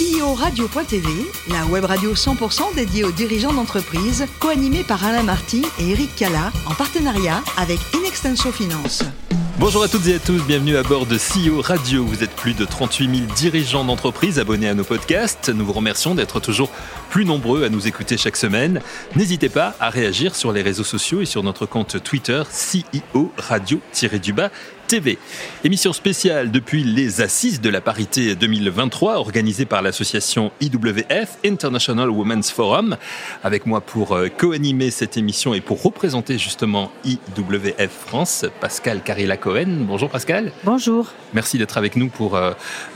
CEO Radio.tv, la web radio 100% dédiée aux dirigeants d'entreprise, co-animée par Alain Marty et Eric Cala, en partenariat avec Inextenso Finance. Bonjour à toutes et à tous, bienvenue à bord de CEO Radio. Vous êtes plus de 38 000 dirigeants d'entreprise abonnés à nos podcasts. Nous vous remercions d'être toujours plus nombreux à nous écouter chaque semaine. N'hésitez pas à réagir sur les réseaux sociaux et sur notre compte Twitter CEO Radio-du-bas TV. Émission spéciale depuis les Assises de la parité 2023 organisée par l'association IWF, International Women's Forum. Avec moi pour euh, co-animer cette émission et pour représenter justement IWF France, Pascal Carilla Cohen. Bonjour Pascal. Bonjour. Merci d'être avec nous pour euh,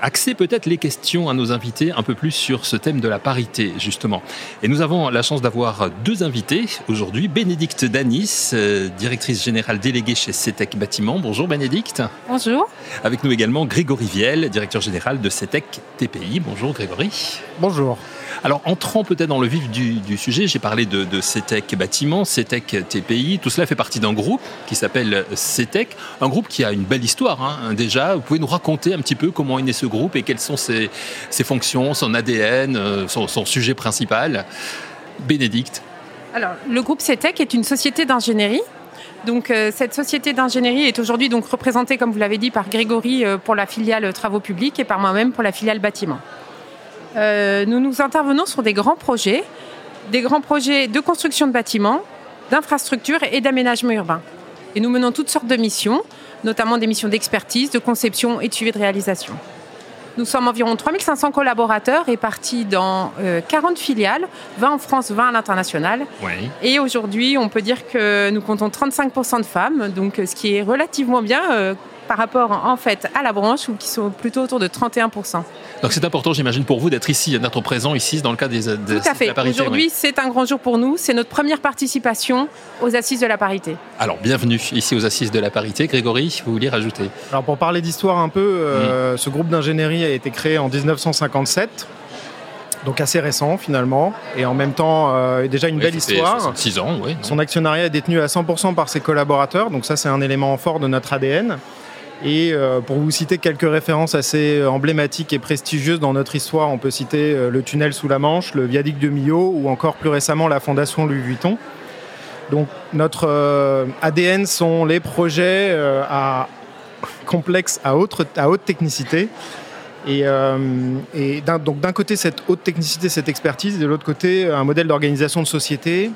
axer peut-être les questions à nos invités un peu plus sur ce thème de la parité justement. Et nous avons la chance d'avoir deux invités aujourd'hui. Bénédicte Danis, euh, directrice générale déléguée chez CETEC Bâtiment. Bonjour Bénédicte. Bonjour. Avec nous également Grégory Viel, directeur général de CETEC TPI. Bonjour Grégory. Bonjour. Alors, entrant peut-être dans le vif du, sujet, j'ai parlé de, CETEC Bâtiment, CETEC TPI. Tout cela fait partie d'un groupe qui s'appelle CETEC, un groupe qui a une belle histoire hein, déjà. Vous pouvez nous raconter un petit peu comment est né ce groupe et quelles sont ses, fonctions, son ADN, euh, son, sujet principal. Bénédicte. Alors, le groupe CETEC est une société d'ingénierie donc euh, cette société d'ingénierie est aujourd'hui donc représentée, comme vous l'avez dit, par Grégory euh, pour la filiale travaux publics et par moi-même pour la filiale bâtiment. Euh, nous nous intervenons sur des grands projets, des grands projets de construction de bâtiments, d'infrastructures et d'aménagement urbain. Et nous menons toutes sortes de missions, notamment des missions d'expertise, de conception et de suivi de réalisation. Nous sommes environ 3500 collaborateurs répartis dans 40 euh, filiales, 20 en France, 20 à l'international. Et aujourd'hui, on peut dire que nous comptons 35% de femmes, donc ce qui est relativement bien euh, par rapport en fait à la branche, ou qui sont plutôt autour de 31%. Donc c'est important, j'imagine, pour vous d'être ici, d'être présent ici dans le cadre des, des Tout à fait. Aujourd'hui, c'est un grand jour pour nous. C'est notre première participation aux Assises de la parité. Alors, bienvenue ici aux Assises de la parité. Grégory, vous vouliez rajouter? Alors, pour parler d'histoire un peu, euh, ce groupe d'ingénierie a été créé en 1957 donc assez récent finalement, et en même temps euh, déjà une belle histoire. 6 ans, oui. Son actionnariat est détenu à 100% par ses collaborateurs, donc ça c'est un élément fort de notre ADN. Et euh, pour vous citer quelques références assez emblématiques et prestigieuses dans notre histoire, on peut citer euh, le tunnel sous la Manche, le viaduc de Millau ou encore plus récemment la fondation Louis Vuitton. Donc notre euh, ADN sont les projets complexes à haute, technicité. Et, et donc d'un côté cette haute technicité, cette expertise, et de l'autre côté un modèle d'organisation de société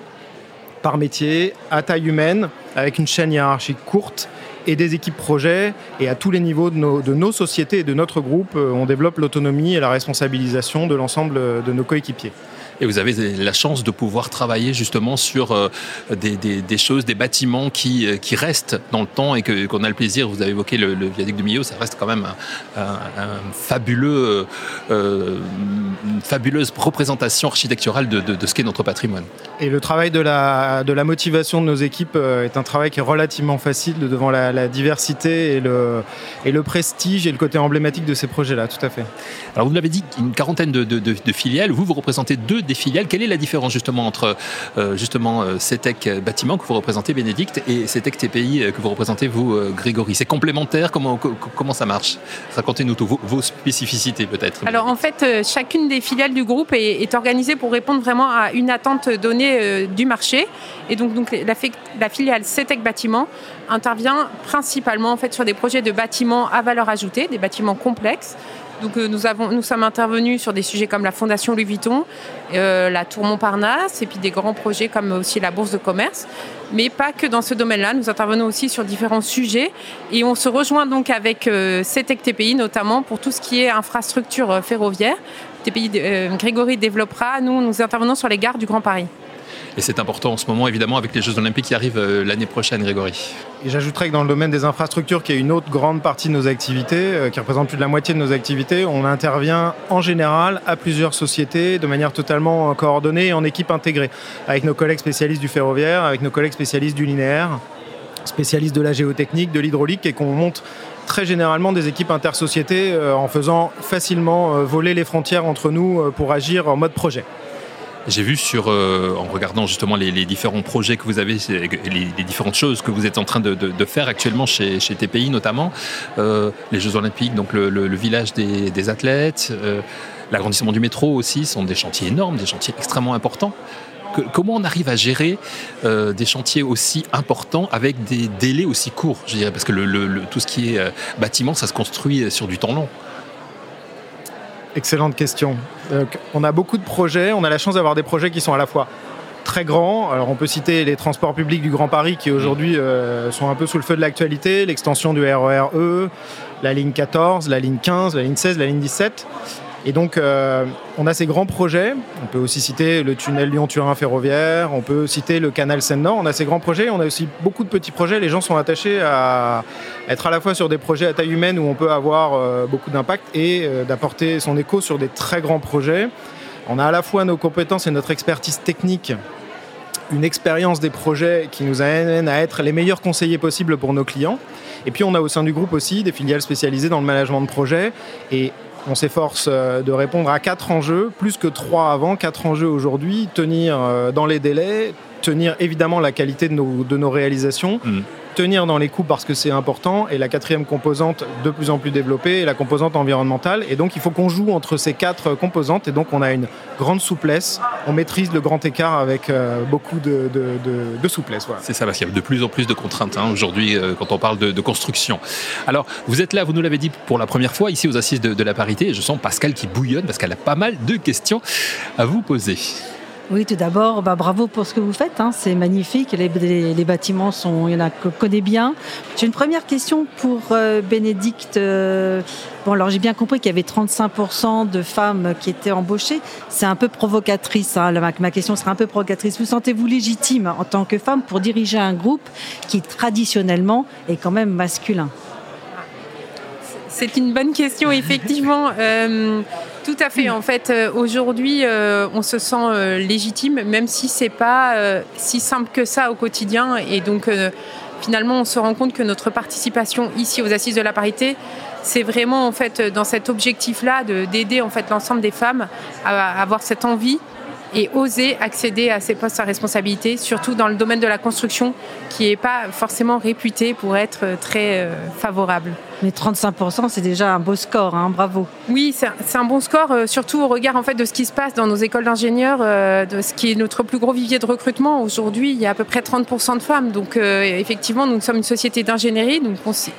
par métier, à taille humaine, avec une chaîne hiérarchique courte et des équipes projets. Et à tous les niveaux de nos, sociétés et de notre groupe, euh, on développe l'autonomie et la responsabilisation de l'ensemble de nos coéquipiers et vous avez la chance de pouvoir travailler justement sur euh, des, des, choses, des bâtiments qui, euh, qui restent dans le temps et que, qu'on a le plaisir, vous avez évoqué le, viaduc du Millau, ça reste quand même un, fabuleux, euh, une fabuleuse représentation architecturale de, de, ce qu'est notre patrimoine. Et le travail de la, de la motivation de nos équipes est un travail qui est relativement facile devant la, la diversité et le, et le prestige et le côté emblématique de ces projets-là, tout à fait. Alors vous l'avez dit, une quarantaine de, de filiales, vous, vous représentez deux Quelle est la différence justement entre euh, justement euh, CETEC bâtiment que vous représentez Bénédicte et CETEC TPI euh, que vous représentez vous Grégory? C'est complémentaire? Comment, ça marche? Racontez-nous vos, spécificités peut-être. Alors en fait, chacune des filiales du groupe est, organisée pour répondre vraiment à une attente donnée du marché. Et donc, donc la, la filiale CETEC bâtiment intervient principalement en fait sur des projets de bâtiments à valeur ajoutée, des bâtiments complexes. Euh, nous, sommes intervenus sur des sujets comme la Fondation Louis Vuitton, euh, la Tour Montparnasse et puis des grands projets comme aussi la Bourse de commerce. Mais pas que dans ce domaine-là, nous intervenons aussi sur différents sujets et on se rejoint donc avec euh, CETEC TPI notamment pour tout ce qui est infrastructure ferroviaire. TPI, Grégory développera, nous nous intervenons sur les gares du Grand Paris. Et c'est important en ce moment, évidemment, avec les Jeux Olympiques qui arrivent euh, l'année prochaine, Grégory. J'ajouterais que dans le domaine des infrastructures, qui est une autre grande partie de nos activités, euh, qui représente plus de la moitié de nos activités, on intervient en général à plusieurs sociétés de manière totalement coordonnée et en équipe intégrée, avec nos collègues spécialistes du ferroviaire, avec nos collègues spécialistes du linéaire, spécialistes de la géotechnique, de l'hydraulique, et qu'on monte très généralement des équipes intersociétés euh, en faisant facilement voler les frontières entre nous pour agir en mode projet. J'ai vu sur, euh, en regardant justement les, différents projets que vous avez, les, différentes choses que vous êtes en train de, faire actuellement chez, chez, TPI notamment, euh, les Jeux Olympiques, donc le, village des, athlètes, euh, L'agrandissement du métro aussi sont des chantiers énormes, des chantiers extrêmement importants. comment on arrive à gérer des chantiers aussi importants avec des délais aussi courts, je dirais, parce que le, tout ce qui est bâtiment, ça se construit sur du temps long. Excellente question. on a beaucoup de projets, on a la chance d'avoir des projets qui sont à la fois très grands. Alors on peut citer les transports publics du Grand Paris qui aujourd'hui euh, sont un peu sous le feu de l'actualité, l'extension du RER E, la ligne 14, la ligne 15, la ligne 16, la ligne 17. Et donc, euh, on a ces grands projets. On peut aussi citer le tunnel Lyon-Turin ferroviaire. On peut citer le canal Seine-Nord. On a ces grands projets. On a aussi beaucoup de petits projets. Les gens sont attachés à être à la fois sur des projets à taille humaine où on peut avoir euh, beaucoup d'impact et euh, d'apporter son écho sur des très grands projets. On a à la fois nos compétences et notre expertise technique une expérience des projets qui nous amène à être les meilleurs conseillers possibles pour nos clients. Et puis on a au sein du groupe aussi des filiales spécialisées dans le management de projets. Et on s'efforce euh, de répondre à quatre enjeux, plus que trois avant, quatre enjeux aujourd'hui, tenir euh, dans les délais, tenir évidemment la qualité de nos, réalisations, mm tenir dans les coûts parce que c'est important. Et la quatrième composante, de plus en plus développée, est la composante environnementale. Et donc, il faut qu'on joue entre ces quatre composantes. Et donc, on a une grande souplesse. On maîtrise le grand écart avec euh, beaucoup de, souplesse. C'est ça, parce qu'il y a de plus en plus de contraintes hein, aujourd'hui euh, quand on parle de, construction. Alors, vous êtes là, vous nous l'avez dit pour la première fois ici aux Assises de, de la parité. Et je sens Pascal qui bouillonne parce qu'elle a pas mal de questions à vous poser. Oui, tout d'abord, bah, bravo pour ce que vous faites. Hein. c'est magnifique. Les, bâtiments sont, il y en a que connaît bien. J'ai une première question pour euh, Bénédicte. Euh, bon, alors j'ai bien compris qu'il y avait 35% de femmes qui étaient embauchées. C'est un peu provocatrice. Hein. ma, question sera un peu provocatrice. Vous sentez-vous légitime en tant que femme pour diriger un groupe qui traditionnellement est quand même masculin? C'est une bonne question, effectivement. Euh, tout à fait. En fait, euh, aujourd'hui, euh, on se sent légitime, même si c'est pas si simple que ça au quotidien. Et donc, finalement, on se rend compte que notre participation ici aux Assises de la parité, c'est vraiment en fait dans cet objectif-là d'aider en fait l'ensemble des femmes à avoir cette envie et oser accéder à ces postes à responsabilité, surtout dans le domaine de la construction, qui n'est pas forcément réputé pour être très favorable. Mais 35%, c'est déjà un beau score, hein, bravo. Oui, c'est un bon score, euh, surtout au regard en fait, de ce qui se passe dans nos écoles d'ingénieurs, euh, de ce qui est notre plus gros vivier de recrutement. Aujourd'hui, il y a à peu près 30% de femmes. Donc effectivement, nous sommes une société d'ingénierie, donc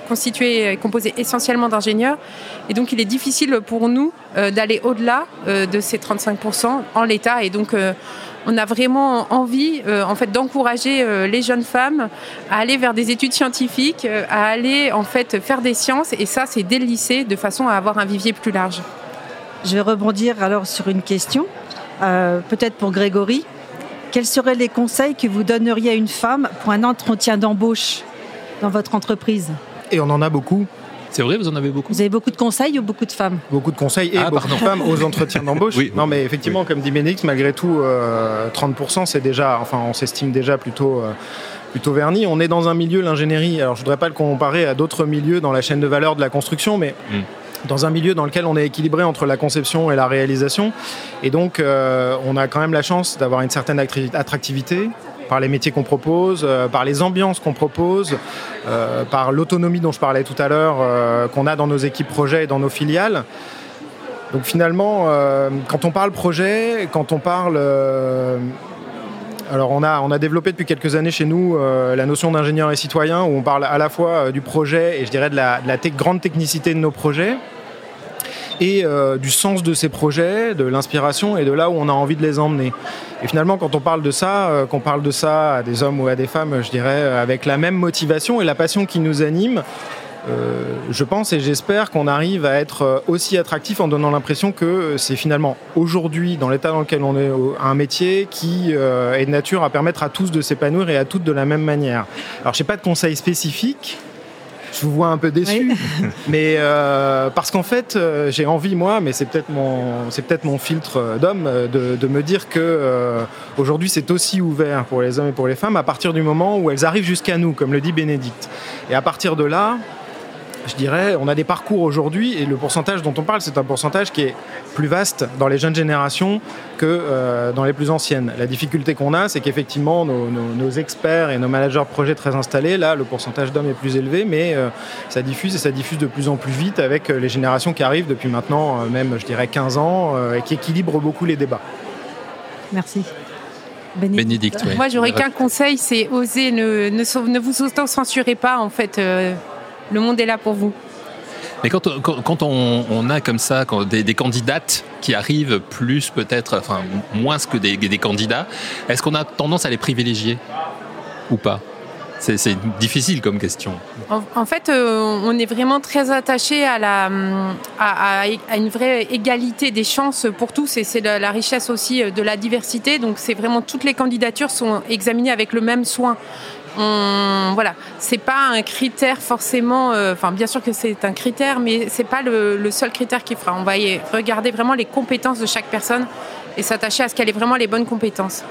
constituée, composée essentiellement d'ingénieurs. Et donc il est difficile pour nous d'aller au-delà de ces 35% en l'état. Et donc euh, on a vraiment envie, euh, en fait, d'encourager euh, les jeunes femmes à aller vers des études scientifiques, à aller en fait faire des sciences, et ça, c'est dès le lycée, de façon à avoir un vivier plus large. Je vais rebondir alors sur une question, peut-être pour Grégory. Quels seraient les conseils que vous donneriez à une femme pour un entretien d'embauche dans votre entreprise? Et on en a beaucoup. C'est vrai, vous en avez beaucoup Vous avez beaucoup de conseils ou beaucoup de femmes? Beaucoup de conseils et ah, beaucoup de femmes aux entretiens d'embauche. oui. Non, mais effectivement, comme dit Ménix, malgré tout, 30%, euh, c'est déjà, enfin, on s'estime déjà plutôt. Euh, plutôt verni. On est dans un milieu, l'ingénierie, alors je ne voudrais pas le comparer à d'autres milieux dans la chaîne de valeur de la construction, mais hmm. dans un milieu dans lequel on est équilibré entre la conception et la réalisation. Et donc, euh, on a quand même la chance d'avoir une certaine attractivité, par les métiers qu'on propose, euh, par les ambiances qu'on propose, euh, par l'autonomie dont je parlais tout à l'heure euh, qu'on a dans nos équipes projets et dans nos filiales. Donc finalement, quand on parle projet, quand on parle... alors on a, développé depuis quelques années chez nous la notion d'ingénieur et citoyen, où on parle à la fois du projet et je dirais de la grande technicité de nos projets, et euh, du sens de ces projets, de l'inspiration et de là où on a envie de les emmener. Et finalement, quand on parle de ça, euh, qu'on parle de ça à des hommes ou à des femmes, je dirais, avec la même motivation et la passion qui nous anime, euh, je pense et j'espère qu'on arrive à être aussi attractif en donnant l'impression que c'est finalement aujourd'hui, dans l'état dans lequel on est, un métier qui est de nature à permettre à tous de s'épanouir et à toutes de la même manière. Alors, je n'ai pas de conseils spécifiques. Je vous vois un peu déçu, mais euh, parce qu'en fait, euh, j'ai envie moi, mais c'est peut-être mon, c'est peut-être mon filtre euh, d'homme, de, me dire que aujourd'hui c'est aussi ouvert pour les hommes et pour les femmes à partir du moment où elles arrivent jusqu'à nous, comme le dit Bénédicte. Et à partir de là, je dirais, on a des parcours aujourd'hui et le pourcentage dont on parle, c'est un pourcentage qui est plus vaste dans les jeunes générations que euh, dans les plus anciennes. La difficulté qu'on a, c'est qu'effectivement, nos, experts et nos managers de projets très installés, là, le pourcentage d'hommes est plus élevé, mais euh, ça diffuse et ça diffuse de plus en plus vite avec les générations qui arrivent depuis maintenant, même, je dirais, 15 ans et qui équilibrent beaucoup les débats. Merci. Bénédicte. Moi, j'aurais qu'un conseil, c'est oser, ne, ne, vous auto-censurez pas, en fait. Le monde est là pour vous. Mais quand, quand, on, a comme ça des, candidates qui arrivent plus peut-être, enfin moins que des, des candidats, est-ce qu'on a tendance à les privilégier ou pas? C'est difficile comme question. En, fait, euh, on est vraiment très attaché à, la, à, une vraie égalité des chances pour tous et c'est la, richesse aussi euh, de la diversité. Donc, c'est vraiment toutes les candidatures sont examinées avec le même soin. On, voilà, c'est pas un critère forcément. Euh, enfin, bien sûr que c'est un critère, mais c'est pas le, le, seul critère qui fera. On va y regarder vraiment les compétences de chaque personne et s'attacher à ce qu'elle ait vraiment les bonnes compétences.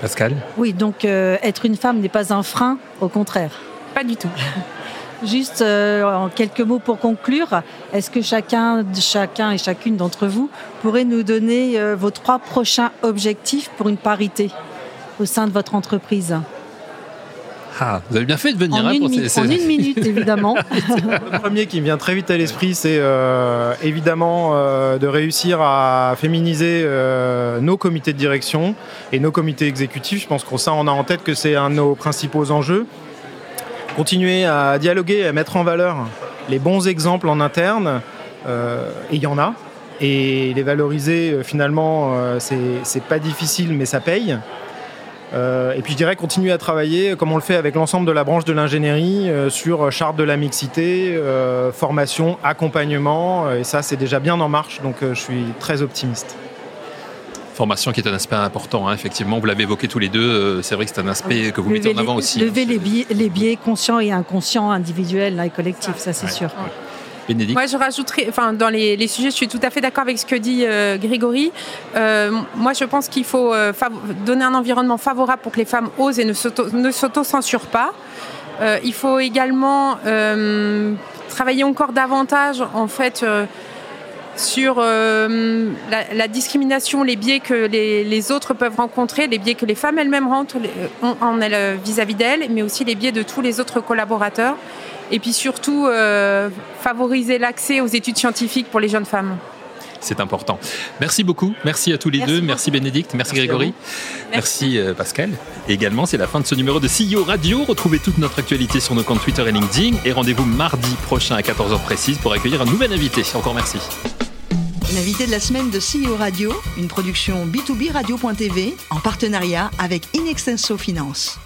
Pascal Oui, donc euh, être une femme n'est pas un frein, au contraire. Pas du tout. Juste euh, en quelques mots pour conclure, est-ce que chacun, chacun et chacune d'entre vous pourrait nous donner euh, vos trois prochains objectifs pour une parité au sein de votre entreprise? Ah, vous avez bien fait de venir. En, une, minute, évidemment. le premier qui me vient très vite à l'esprit, c'est euh, évidemment euh, de réussir à féminiser euh, nos comités de direction et nos comités exécutifs. Je pense que ça, on a en tête que c'est un de nos principaux enjeux. Continuer à dialoguer, et à mettre en valeur les bons exemples en interne, et il y en a. Et les valoriser, finalement, c'est pas difficile, mais ça paye. Euh, et puis je dirais continuer à travailler comme on le fait avec l'ensemble de la branche de l'ingénierie euh, sur charte de la mixité, euh, formation, accompagnement. et ça, c'est déjà bien en marche, donc je suis très optimiste. Formation qui est un aspect important, hein, effectivement. Vous l'avez évoqué tous les deux. c'est vrai que c'est un aspect que vous mettez en avant aussi. Lever les biais, les biais conscients et inconscients, individuels et collectifs, ça c'est sûr. Moi, je rajouterais, enfin, dans les, sujets, je suis tout à fait d'accord avec ce que dit euh, Grégory. Euh, moi, je pense qu'il faut euh, donner un environnement favorable pour que les femmes osent et ne s'auto-censurent pas. il faut également travailler encore davantage, en fait, sur la, discrimination, les biais que les, autres peuvent rencontrer, les biais que les femmes elles-mêmes elles vis-à-vis d'elles, mais aussi les biais de tous les autres collaborateurs et puis surtout euh, favoriser l'accès aux études scientifiques pour les jeunes femmes. C'est important. Merci beaucoup. Merci à tous les deux. Merci Bénédicte. Merci, Grégory. Merci, euh, Pascal. Et également, c'est la fin de ce numéro de CEO Radio. Retrouvez toute notre actualité sur nos comptes Twitter et LinkedIn. Et rendez-vous mardi prochain à 14h précise pour accueillir un nouvel invité. Encore merci. L'invité de la semaine de CEO Radio, une production B2B Radio.tv en partenariat avec Inextenso Finance.